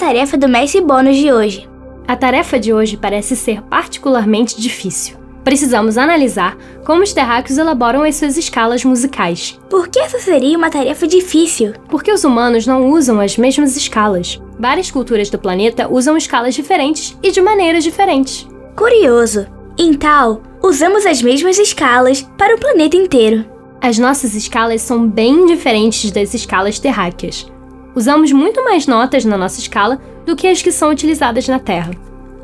tarefa do mestre bônus de hoje? A tarefa de hoje parece ser particularmente difícil. Precisamos analisar como os terráqueos elaboram as suas escalas musicais. Por que essa seria uma tarefa difícil? Porque os humanos não usam as mesmas escalas. Várias culturas do planeta usam escalas diferentes e de maneiras diferentes. Curioso. Então, usamos as mesmas escalas para o planeta inteiro. As nossas escalas são bem diferentes das escalas terráqueas. Usamos muito mais notas na nossa escala do que as que são utilizadas na Terra.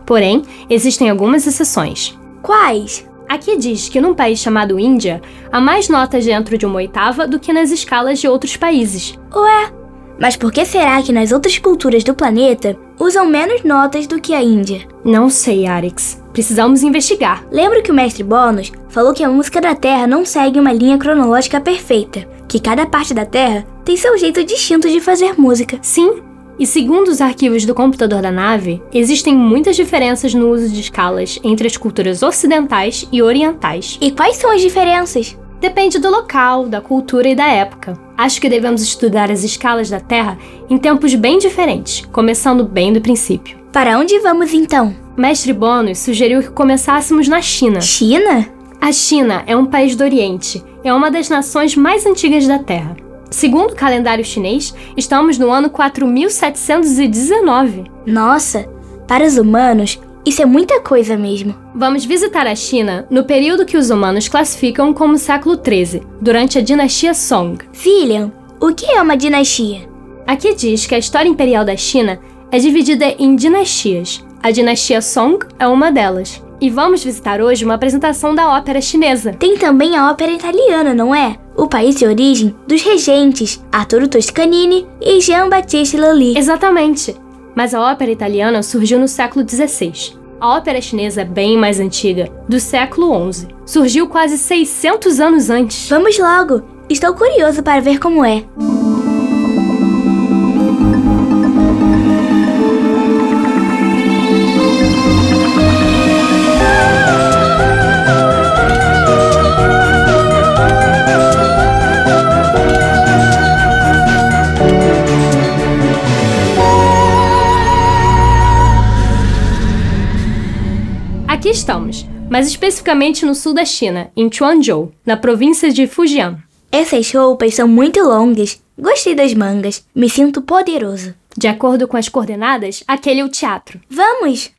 Porém, existem algumas exceções. Quais? Aqui diz que num país chamado Índia, há mais notas dentro de uma oitava do que nas escalas de outros países. Ué, mas por que será que nas outras culturas do planeta usam menos notas do que a Índia? Não sei, Arix. Precisamos investigar. Lembro que o mestre Bônus falou que a música da Terra não segue uma linha cronológica perfeita, que cada parte da Terra tem seu jeito distinto de fazer música. Sim, e segundo os arquivos do computador da nave, existem muitas diferenças no uso de escalas entre as culturas ocidentais e orientais. E quais são as diferenças? Depende do local, da cultura e da época. Acho que devemos estudar as escalas da Terra em tempos bem diferentes, começando bem do princípio. Para onde vamos então? Mestre Bônus sugeriu que começássemos na China. China? A China é um país do Oriente, é uma das nações mais antigas da Terra. Segundo o calendário chinês, estamos no ano 4719. Nossa, para os humanos, isso é muita coisa mesmo. Vamos visitar a China no período que os humanos classificam como século XIII, durante a dinastia Song. William, o que é uma dinastia? Aqui diz que a história imperial da China é dividida em dinastias. A dinastia Song é uma delas. E vamos visitar hoje uma apresentação da ópera chinesa. Tem também a ópera italiana, não é? O país de origem dos regentes Arturo Toscanini e Jean-Baptiste Lully. Exatamente. Mas a ópera italiana surgiu no século XVI. A ópera chinesa é bem mais antiga, do século XI. Surgiu quase 600 anos antes. Vamos logo! Estou curioso para ver como é. Aqui estamos, mas especificamente no sul da China, em Quanzhou, na província de Fujian. Essas roupas são muito longas. Gostei das mangas. Me sinto poderoso. De acordo com as coordenadas, aquele é o teatro. Vamos!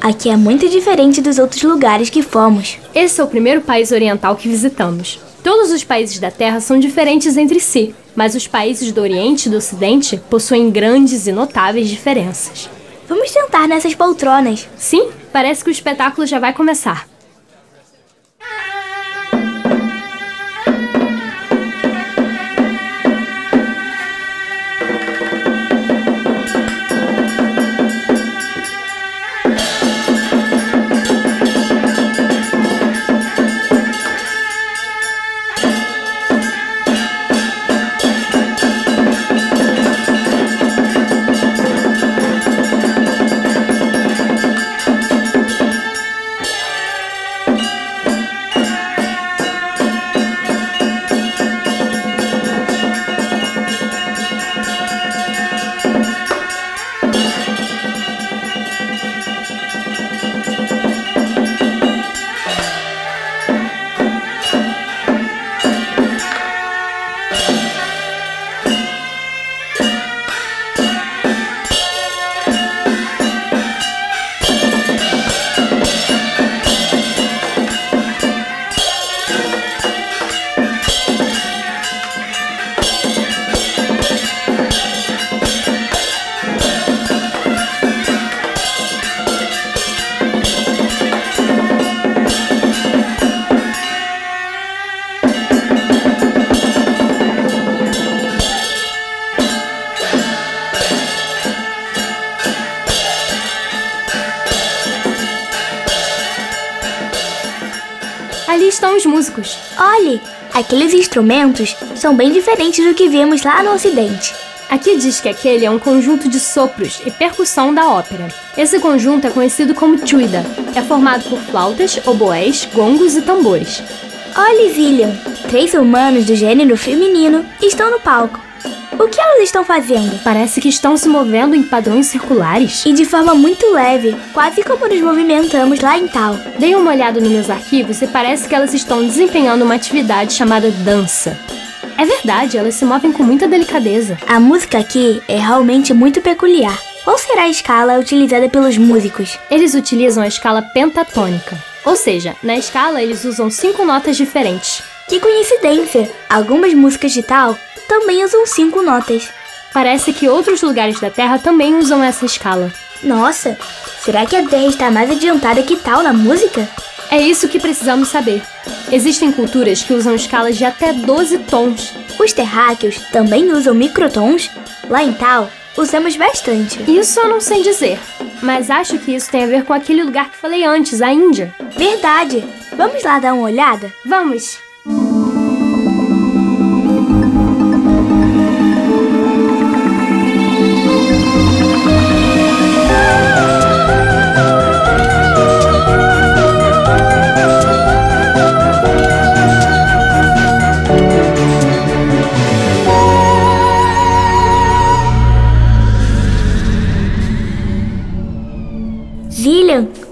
Aqui é muito diferente dos outros lugares que fomos. Esse é o primeiro país oriental que visitamos. Todos os países da Terra são diferentes entre si, mas os países do Oriente e do Ocidente possuem grandes e notáveis diferenças. Vamos sentar nessas poltronas. Sim, parece que o espetáculo já vai começar. Instrumentos são bem diferentes do que vemos lá no Ocidente. Aqui diz que aquele é um conjunto de sopros e percussão da ópera. Esse conjunto é conhecido como tuida. É formado por flautas, oboés, gongos e tambores. Olhe, Zillian, três humanos do gênero feminino estão no palco. O que elas estão fazendo? Parece que estão se movendo em padrões circulares. E de forma muito leve, quase como nos movimentamos lá em Tal. Dei uma olhada nos meus arquivos e parece que elas estão desempenhando uma atividade chamada dança. É verdade, elas se movem com muita delicadeza. A música aqui é realmente muito peculiar. Qual será a escala utilizada pelos músicos? Eles utilizam a escala pentatônica. Ou seja, na escala eles usam cinco notas diferentes. Que coincidência! Algumas músicas de tal também usam cinco notas. Parece que outros lugares da Terra também usam essa escala. Nossa, será que a Terra está mais adiantada que tal na música? É isso que precisamos saber. Existem culturas que usam escalas de até 12 tons. Os terráqueos também usam microtons? Lá em tal, usamos bastante. Isso eu não sei dizer, mas acho que isso tem a ver com aquele lugar que falei antes, a Índia. Verdade! Vamos lá dar uma olhada? Vamos!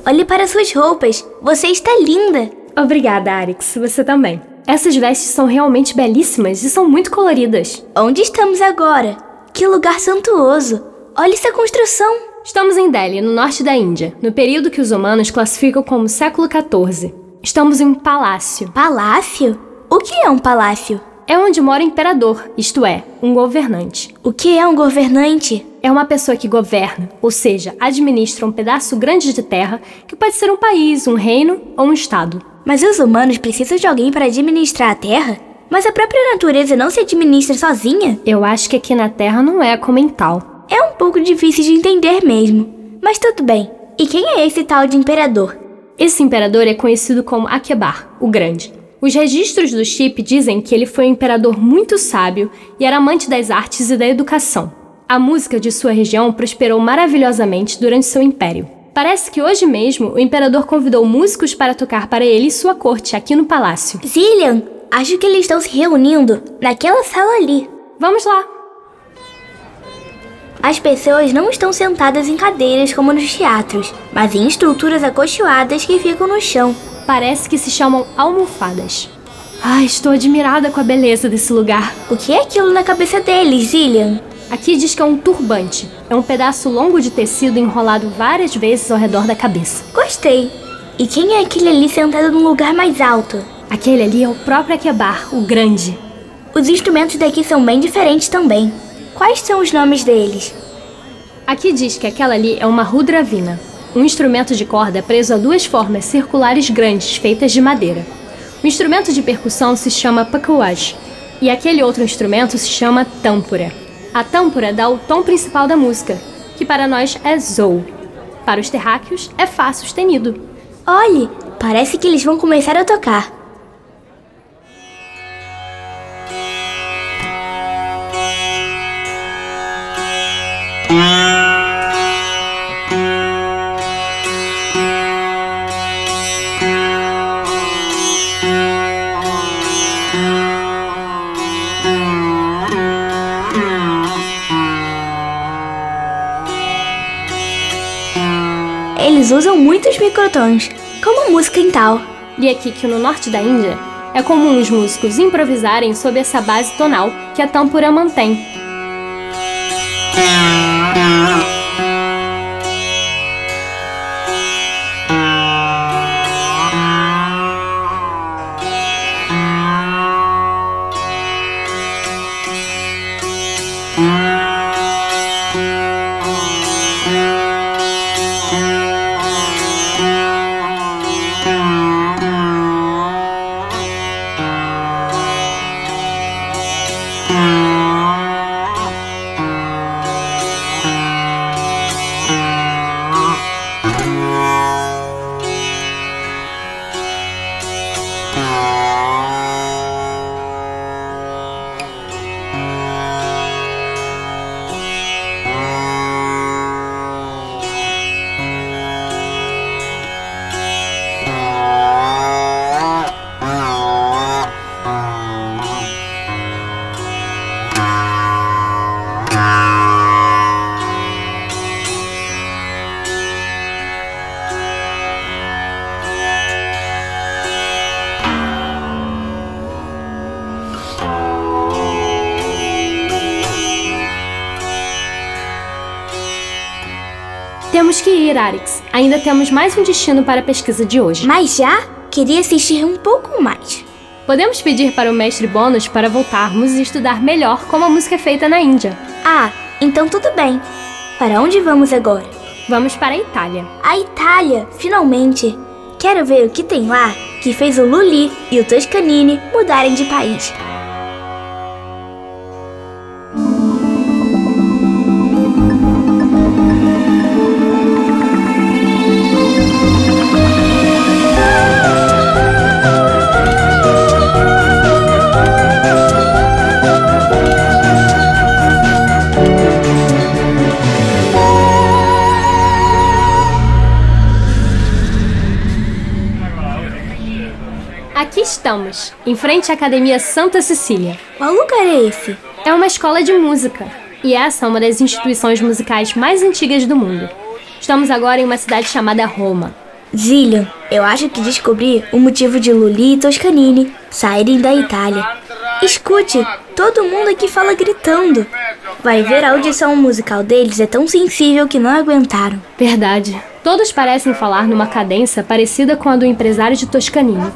Olhe para suas roupas. Você está linda. Obrigada, Arix. Você também. Essas vestes são realmente belíssimas e são muito coloridas. Onde estamos agora? Que lugar santuoso. Olhe essa construção. Estamos em Delhi, no norte da Índia, no período que os humanos classificam como século XIV. Estamos em um palácio. Palácio? O que é um palácio? É onde mora o imperador, isto é, um governante. O que é um governante? É uma pessoa que governa, ou seja, administra um pedaço grande de terra, que pode ser um país, um reino ou um estado. Mas os humanos precisam de alguém para administrar a terra? Mas a própria natureza não se administra sozinha? Eu acho que aqui na Terra não é como em tal. É um pouco difícil de entender mesmo. Mas tudo bem. E quem é esse tal de imperador? Esse imperador é conhecido como Akbar, o Grande. Os registros do chip dizem que ele foi um imperador muito sábio e era amante das artes e da educação. A música de sua região prosperou maravilhosamente durante seu império. Parece que hoje mesmo o imperador convidou músicos para tocar para ele e sua corte aqui no palácio. Zillian, acho que eles estão se reunindo naquela sala ali. Vamos lá! As pessoas não estão sentadas em cadeiras como nos teatros, mas em estruturas acolchoadas que ficam no chão. Parece que se chamam almofadas. Ai, estou admirada com a beleza desse lugar. O que é aquilo na cabeça deles, Zillian? Aqui diz que é um turbante. É um pedaço longo de tecido enrolado várias vezes ao redor da cabeça. Gostei. E quem é aquele ali sentado num lugar mais alto? Aquele ali é o próprio Akebar, o Grande. Os instrumentos daqui são bem diferentes também. Quais são os nomes deles? Aqui diz que aquela ali é uma rudravina, um instrumento de corda preso a duas formas circulares grandes feitas de madeira. O instrumento de percussão se chama pakuaj e aquele outro instrumento se chama tâmpora. A tâmpora dá o tom principal da música, que para nós é zou. Para os terráqueos é fá sustenido. Olhe, parece que eles vão começar a tocar. Usam muitos microtons, como música em tal. E aqui que no norte da Índia é comum os músicos improvisarem sob essa base tonal que a tâmpora mantém. Arix. Ainda temos mais um destino para a pesquisa de hoje. Mas já queria assistir um pouco mais. Podemos pedir para o mestre Bônus para voltarmos e estudar melhor como a música é feita na Índia. Ah, então tudo bem. Para onde vamos agora? Vamos para a Itália. A Itália, finalmente! Quero ver o que tem lá que fez o Lully e o Toscanini mudarem de país. Estamos, em frente à Academia Santa Cecília. Qual lugar é esse? É uma escola de música, e essa é uma das instituições musicais mais antigas do mundo. Estamos agora em uma cidade chamada Roma. Zillion, eu acho que descobri o motivo de Lully e Toscanini saírem da Itália. Escute, todo mundo aqui fala gritando. Vai ver a audição musical deles é tão sensível que não aguentaram. Verdade. Todos parecem falar numa cadência parecida com a do empresário de Toscanini.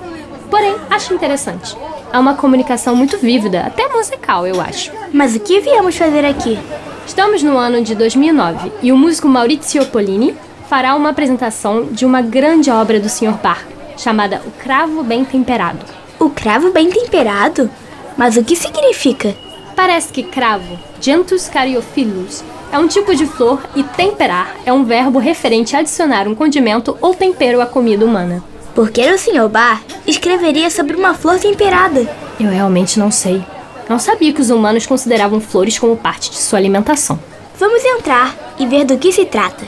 Porém, acho interessante. É uma comunicação muito vívida, até musical, eu acho. Mas o que viemos fazer aqui? Estamos no ano de 2009 e o músico Maurizio Polini fará uma apresentação de uma grande obra do Sr. Bach, chamada O Cravo Bem Temperado. O cravo bem temperado? Mas o que significa? Parece que cravo, Gentus Caryophyllus, é um tipo de flor e temperar é um verbo referente a adicionar um condimento ou tempero à comida humana. Por que o Sr. Bar escreveria sobre uma flor temperada? Eu realmente não sei. Não sabia que os humanos consideravam flores como parte de sua alimentação. Vamos entrar e ver do que se trata.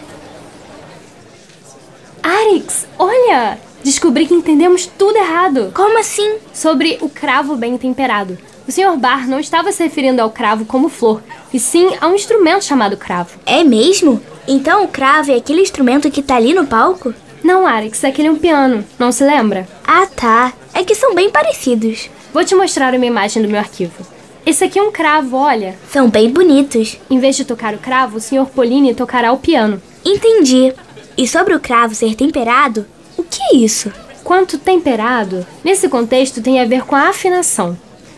Arix, olha! Descobri que entendemos tudo errado. Como assim? Sobre o cravo bem temperado. O Sr. Bar não estava se referindo ao cravo como flor, e sim a um instrumento chamado cravo. É mesmo? Então o cravo é aquele instrumento que tá ali no palco? Não, Arix, aquele é um piano, não se lembra? Ah, tá. É que são bem parecidos. Vou te mostrar uma imagem do meu arquivo. Esse aqui é um cravo, olha. São bem bonitos. Em vez de tocar o cravo, o Sr. Polini tocará o piano. Entendi. E sobre o cravo ser temperado, o que é isso? Quanto temperado, nesse contexto tem a ver com a afinação.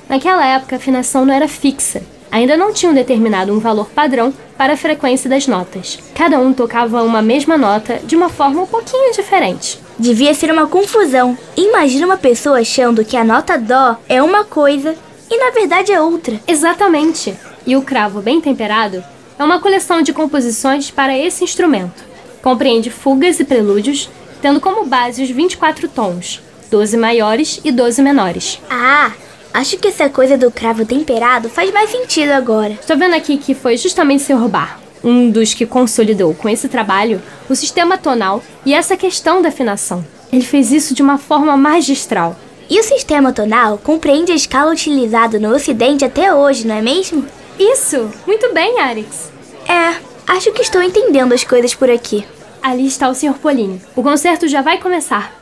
Naquela época, a afinação não era fixa. Ainda não tinham determinado um valor padrão para a frequência das notas. Cada um tocava uma mesma nota de uma forma um pouquinho diferente. Devia ser uma confusão. Imagina uma pessoa achando que a nota dó é uma coisa e na verdade é outra. Exatamente. E o cravo bem temperado é uma coleção de composições para esse instrumento. Compreende fugas e prelúdios, tendo como base os 24 tons, 12 maiores e 12 menores. Ah, acho que essa coisa do cravo temperado faz mais sentido agora. Estou vendo aqui que foi justamente Sr. Bar, um dos que consolidou com esse trabalho o sistema tonal e essa questão da afinação. Ele fez isso de uma forma magistral. E o sistema tonal compreende a escala utilizada no Ocidente até hoje, não é mesmo? Isso! Muito bem, Arix. É, acho que estou entendendo as coisas por aqui. Ali está o Sr. Polini. O concerto já vai começar.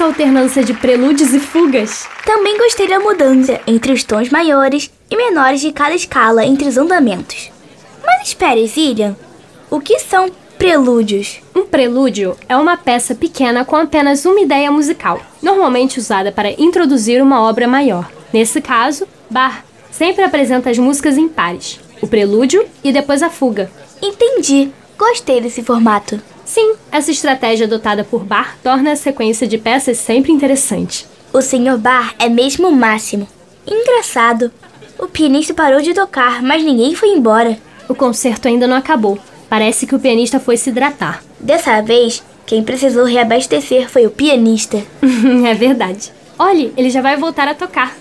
essa alternância de prelúdios e fugas. Também gostei da mudança entre os tons maiores e menores de cada escala entre os andamentos. Mas espere, Zillian. O que são prelúdios? Um prelúdio é uma peça pequena com apenas uma ideia musical, normalmente usada para introduzir uma obra maior. Nesse caso, Bach sempre apresenta as músicas em pares, o prelúdio e depois a fuga. Entendi. Gostei desse formato. Sim, essa estratégia adotada por Bach torna a sequência de peças sempre interessante. O Sr. Bar é mesmo o máximo. Engraçado. O pianista parou de tocar, mas ninguém foi embora. O concerto ainda não acabou. Parece que o pianista foi se hidratar. Dessa vez, quem precisou reabastecer foi o pianista. é verdade. Olhe, ele já vai voltar a tocar.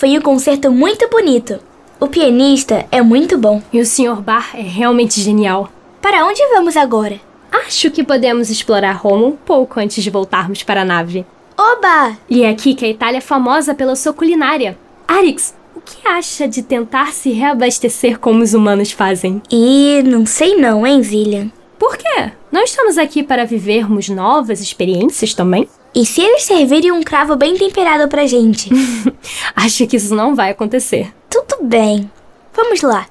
Foi um concerto muito bonito. O pianista é muito bom. E o Sr. Bar é realmente genial. Para onde vamos agora? Acho que podemos explorar Roma um pouco antes de voltarmos para a nave. Oba! E é aqui que a Itália é famosa pela sua culinária. Arix, o que acha de tentar se reabastecer como os humanos fazem? E não sei não, hein, Zillian? Não estamos aqui para vivermos novas experiências também? E se eles servirem um cravo bem temperado pra gente? Acho que isso não vai acontecer. Tudo bem. Vamos lá.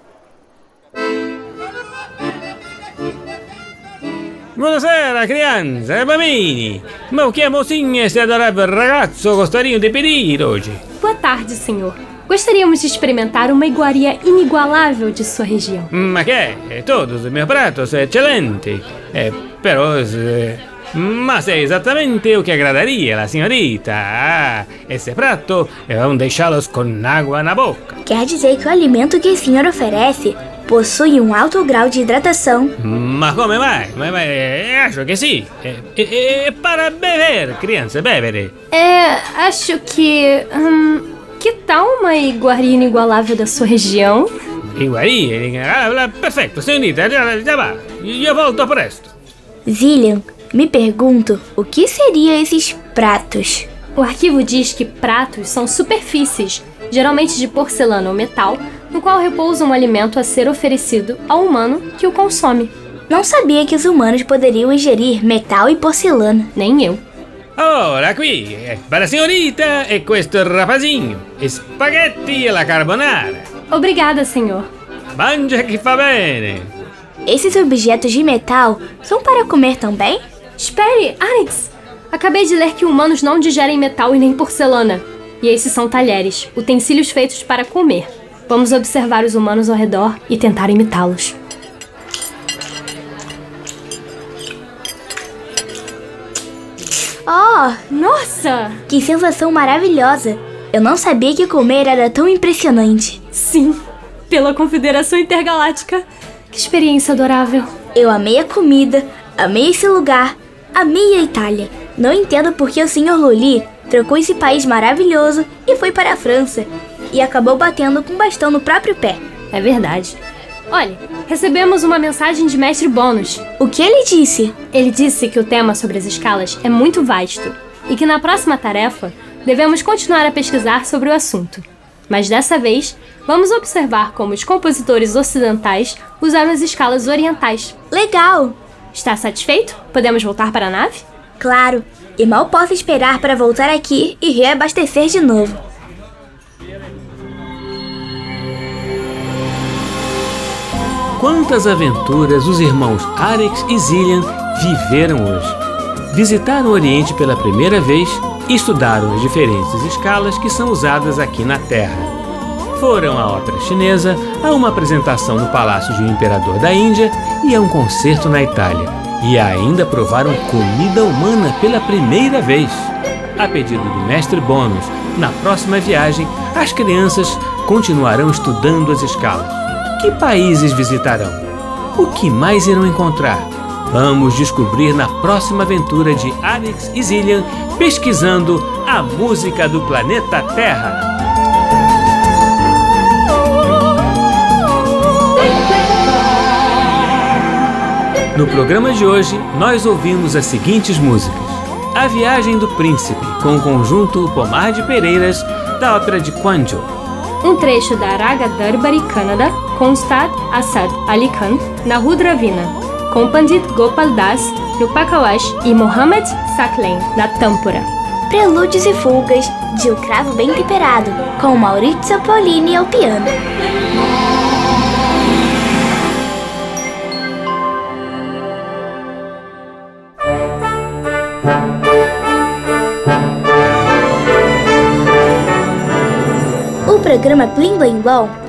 Buonasera, crianze e bambini! Ma que mocinha esse adorável ragazzo gostaria de pedir hoje? Boa tarde, senhor. Gostaríamos de experimentar uma iguaria inigualável de sua região. Ma che? Todos os meus pratos excelentes. Eh, però... eh, mas é exatamente o que agradaria a senhorita. Ah, esse prato vão deixá-los com água na boca. Quer dizer que o alimento que o senhor oferece possui um alto grau de hidratação. Ma come mai? Ma, ma, eh, acho que sim. É, é, é para beber, criança, bebere. É, acho que. hum, que tal uma iguaria inigualável da sua região? Iguaria, ah, perfeito, senhorita, já, já vá. Eu volto presto. Zillian, me pergunto o que seriam esses pratos. O arquivo diz que pratos são superfícies, geralmente de porcelana ou metal, no qual repousa um alimento a ser oferecido ao humano que o consome. Não sabia que os humanos poderiam ingerir metal e porcelana. Nem eu. Ora, qui, eh, para a senhorita e questo rapazinho. Spaghetti alla carbonara. Obrigada, senhor. Mangia que fa bene. Esses objetos de metal são para comer também? Espere, Arix! Acabei de ler que humanos não digerem metal e nem porcelana. E esses são talheres, utensílios feitos para comer. Vamos observar os humanos ao redor e tentar imitá-los. Nossa! que sensação maravilhosa! Eu não sabia que comer era tão impressionante. Sim, pela Confederação Intergaláctica. Que experiência adorável. Eu amei a comida, amei esse lugar, amei a Itália. Não entendo por que o Sr. Luli trocou esse país maravilhoso e foi para a França. E acabou batendo com um bastão no próprio pé. É verdade. Olha, recebemos uma mensagem de Mestre Bônus. O que ele disse? Ele disse que o tema sobre as escalas é muito vasto e que na próxima tarefa devemos continuar a pesquisar sobre o assunto. Mas dessa vez, vamos observar como os compositores ocidentais usaram as escalas orientais. Legal! Está satisfeito? Podemos voltar para a nave? Claro, e mal posso esperar para voltar aqui e reabastecer de novo. Quantas aventuras os irmãos Arex e Zillian viveram hoje. Visitaram o Oriente pela primeira vez e estudaram as diferentes escalas que são usadas aqui na Terra. Foram à ópera chinesa, a uma apresentação no Palácio de um Imperador da Índia e a um concerto na Itália. E ainda provaram comida humana pela primeira vez. A pedido do mestre Bônus, na próxima viagem, as crianças continuarão estudando as escalas. Que países visitarão? O que mais irão encontrar? Vamos descobrir na próxima aventura de Alex e Zillian pesquisando a música do planeta Terra. No programa de hoje, nós ouvimos as seguintes músicas: A Viagem do Príncipe, com o conjunto Pomar de Pereiras, da ópera de Quanjo. Um trecho da Raga Darbari Kannada com Ustad Asad Ali Khan na Rudravina, com Pandit Gopal Das no Pakawash e Mohammad Saklen na Tampura. Prelúdios e fugas de O Cravo Bem Temperado, com Maurizio Paulini ao piano. O programa Blim Blim Blom